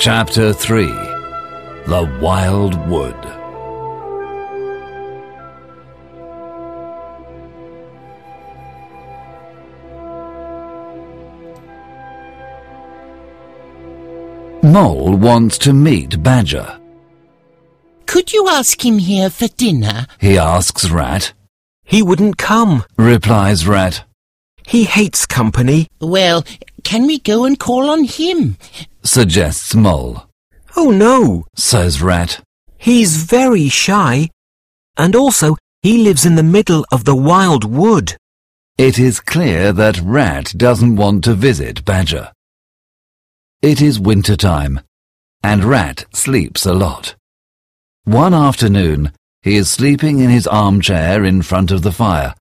Chapter 3 The Wild Wood Mole wants to meet Badger. Could you ask him here for dinner? He asks Rat. He wouldn't come. Replies Rat. He hates company. Well, can we go and call on him? Suggests Mole. Oh no, Says Rat. he's very shy. And also, he lives in the middle of the wild wood. It is clear that Rat doesn't want to visit Badger. It is winter time, and Rat sleeps a lot. One afternoon, he is sleeping in his armchair in front of the fire,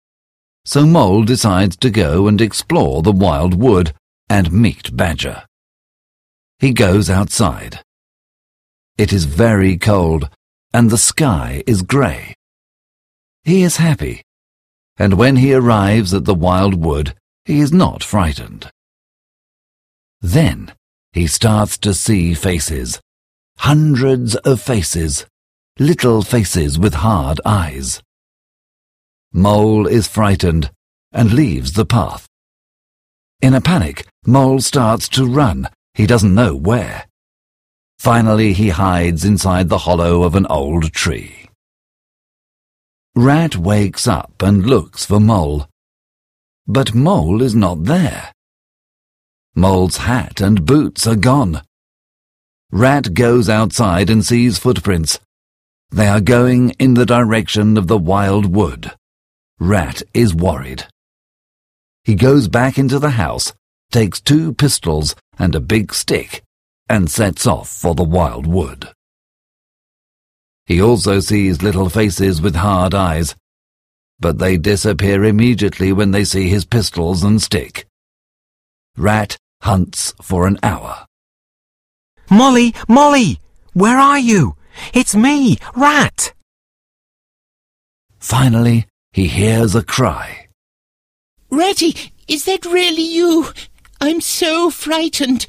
so Mole decides to go and explore the wild wood and meet Badger. He goes outside. It is very cold, and the sky is grey. He is happy, and when he arrives at the wild wood, he is not frightened. Then he starts to see faces, hundreds of faces, little faces with hard eyes. Mole is frightened and leaves the path. In a panic, Mole starts to run. He doesn't know where. Finally, he hides inside the hollow of an old tree. Rat wakes up and looks for Mole. But Mole is not there. Mole's hat and boots are gone. Rat goes outside and sees footprints. They are going in the direction of the wild wood. Rat is worried. He goes back into the house, takes two pistols and a big stick, and sets off for the wild wood. He also sees little faces with hard eyes, but they disappear immediately when they see his pistols and stick. Rat hunts for an hour. Moly, Moly, where are you? It's me, Rat. Finally, he hears a cry. Ratty, is that really you? I'm so frightened.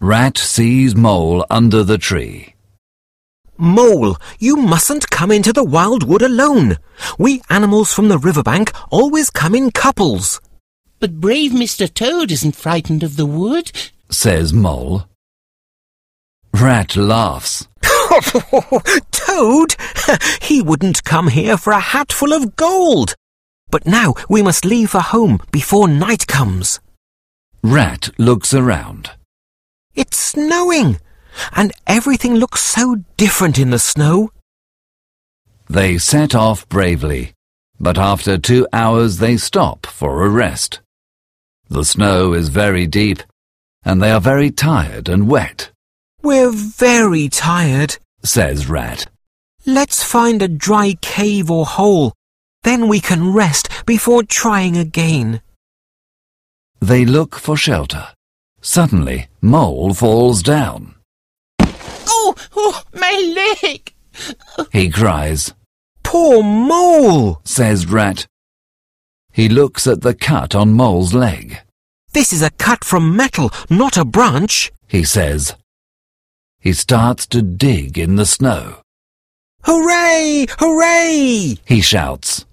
Rat sees Mole under the tree. Mole, you mustn't come into the wild wood alone. We animals from the riverbank always come in couples. But brave Mr. Toad isn't frightened of the wood. says Mole. Rat laughs. Toad? he wouldn't come here for a hatful of gold. But now we must leave for home before night comes. Rat looks around. It's snowing, and everything looks so different in the snow. They set off bravely, but after two hours they stop for a rest. The snow is very deep, and they are very tired and wet, We're very tired. says Rat. Let's find a dry cave or hole. Then we can rest before trying again. They look for shelter. Suddenly, Mole falls down. Oh, oh, my leg! He cries, Poor mole! says Rat. He looks at the cut on Mole's leg. This is a cut from metal, not a branch. He says. He starts to dig in the snow. Hooray! Hooray! He shouts,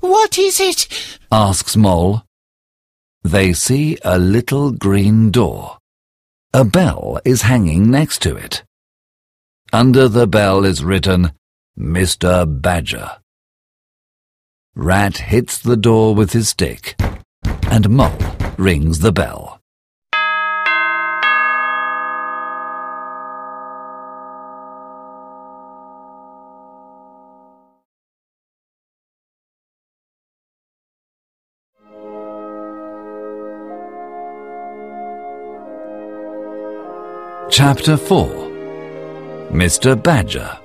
What is it? asks Mole. They see a little green door. A bell is hanging next to it. Under the bell is written, Mr. Badger. Rat hits the door with his stick, and Mole rings the bell. Chapter 4 Mr. Badger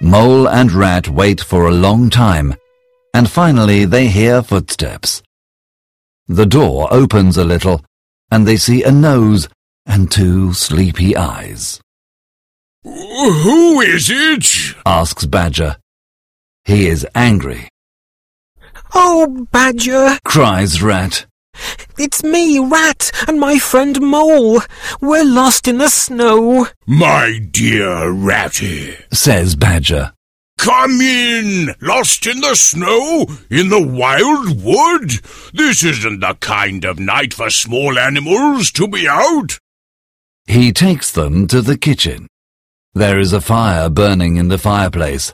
Mole and Rat wait for a long time, and finally they hear footsteps. The door opens a little, and they see a nose and two sleepy eyes. Who is it? Asks Badger. He is angry. Oh, Badger! cries Rat. It's me, Rat, and my friend Mole. We're lost in the snow. My dear Ratty, says Badger. come in! Lost in the snow? In the wild wood? This isn't the kind of night for small animals to be out. He takes them to the kitchen. There is a fire burning in the fireplace.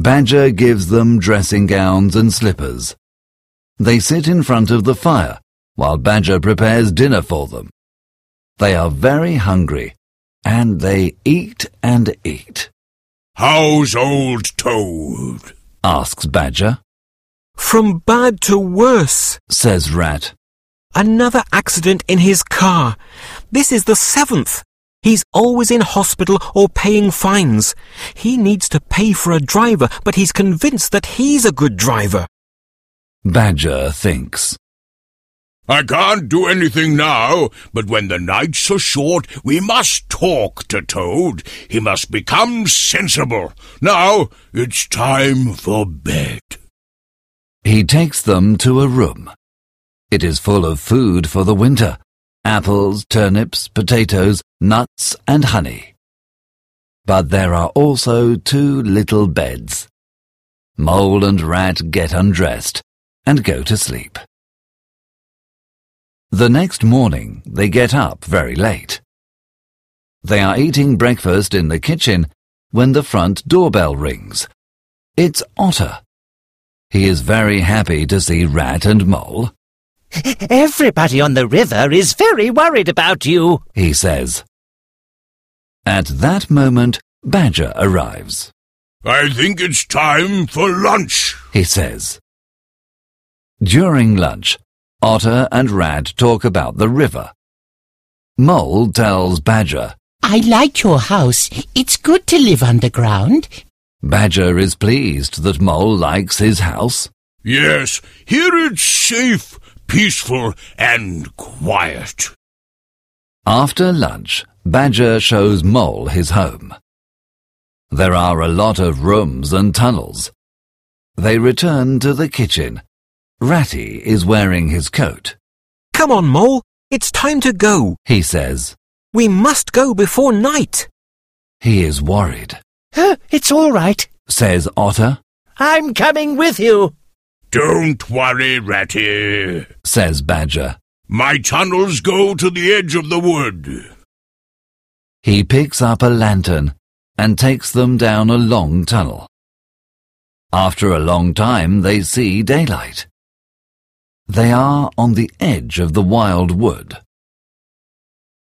Badger gives them dressing gowns and slippers. They sit in front of the fire while Badger prepares dinner for them. They are very hungry, and they eat and eat, How's old Toad? asks Badger. From bad to worse. Says Rat. Another accident in his car. This is the seventh. He's always in hospital or paying fines. He needs to pay for a driver, but he's convinced that he's a good driver. Badger thinks. I can't do anything now, but when the nights are short, we must talk to Toad. He must become sensible. Now it's time for bed. He takes them to a room. It is full of food for the winter. Apples, turnips, potatoes, nuts, and honey. But there are also two little beds. Mole and Rat get undressed and go to sleep. The next morning they get up very late. They are eating breakfast in the kitchen when the front doorbell rings. It's Otter. He is very happy to see Rat and Mole. Everybody on the river is very worried about you. he says. At that moment, Badger arrives. I think it's time for lunch. He says. During lunch, Otter and Rat talk about the river. Mole tells Badger. I like your house. It's good to live underground. Badger is pleased that Mole likes his house. Yes, here it's safe, peaceful, and quiet. After lunch, Badger shows Mole his home. There are a lot of rooms and tunnels. They return to the kitchen. Ratty is wearing his coat. Come on, Mole. It's time to go. He says. We must go before night. He is worried, Oh, it's all right. says Otter, I'm coming with you. Don't worry, Ratty. says Badger. My tunnels go to the edge of the wood. He picks up a lantern and takes them down a long tunnel. After a long time, they see daylight. They are on the edge of the wild wood.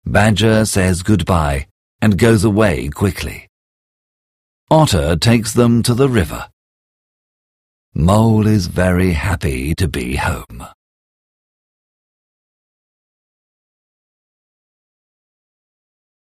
Badger says goodbye and goes away quickly. Otter takes them to the river. Mole is very happy to be home.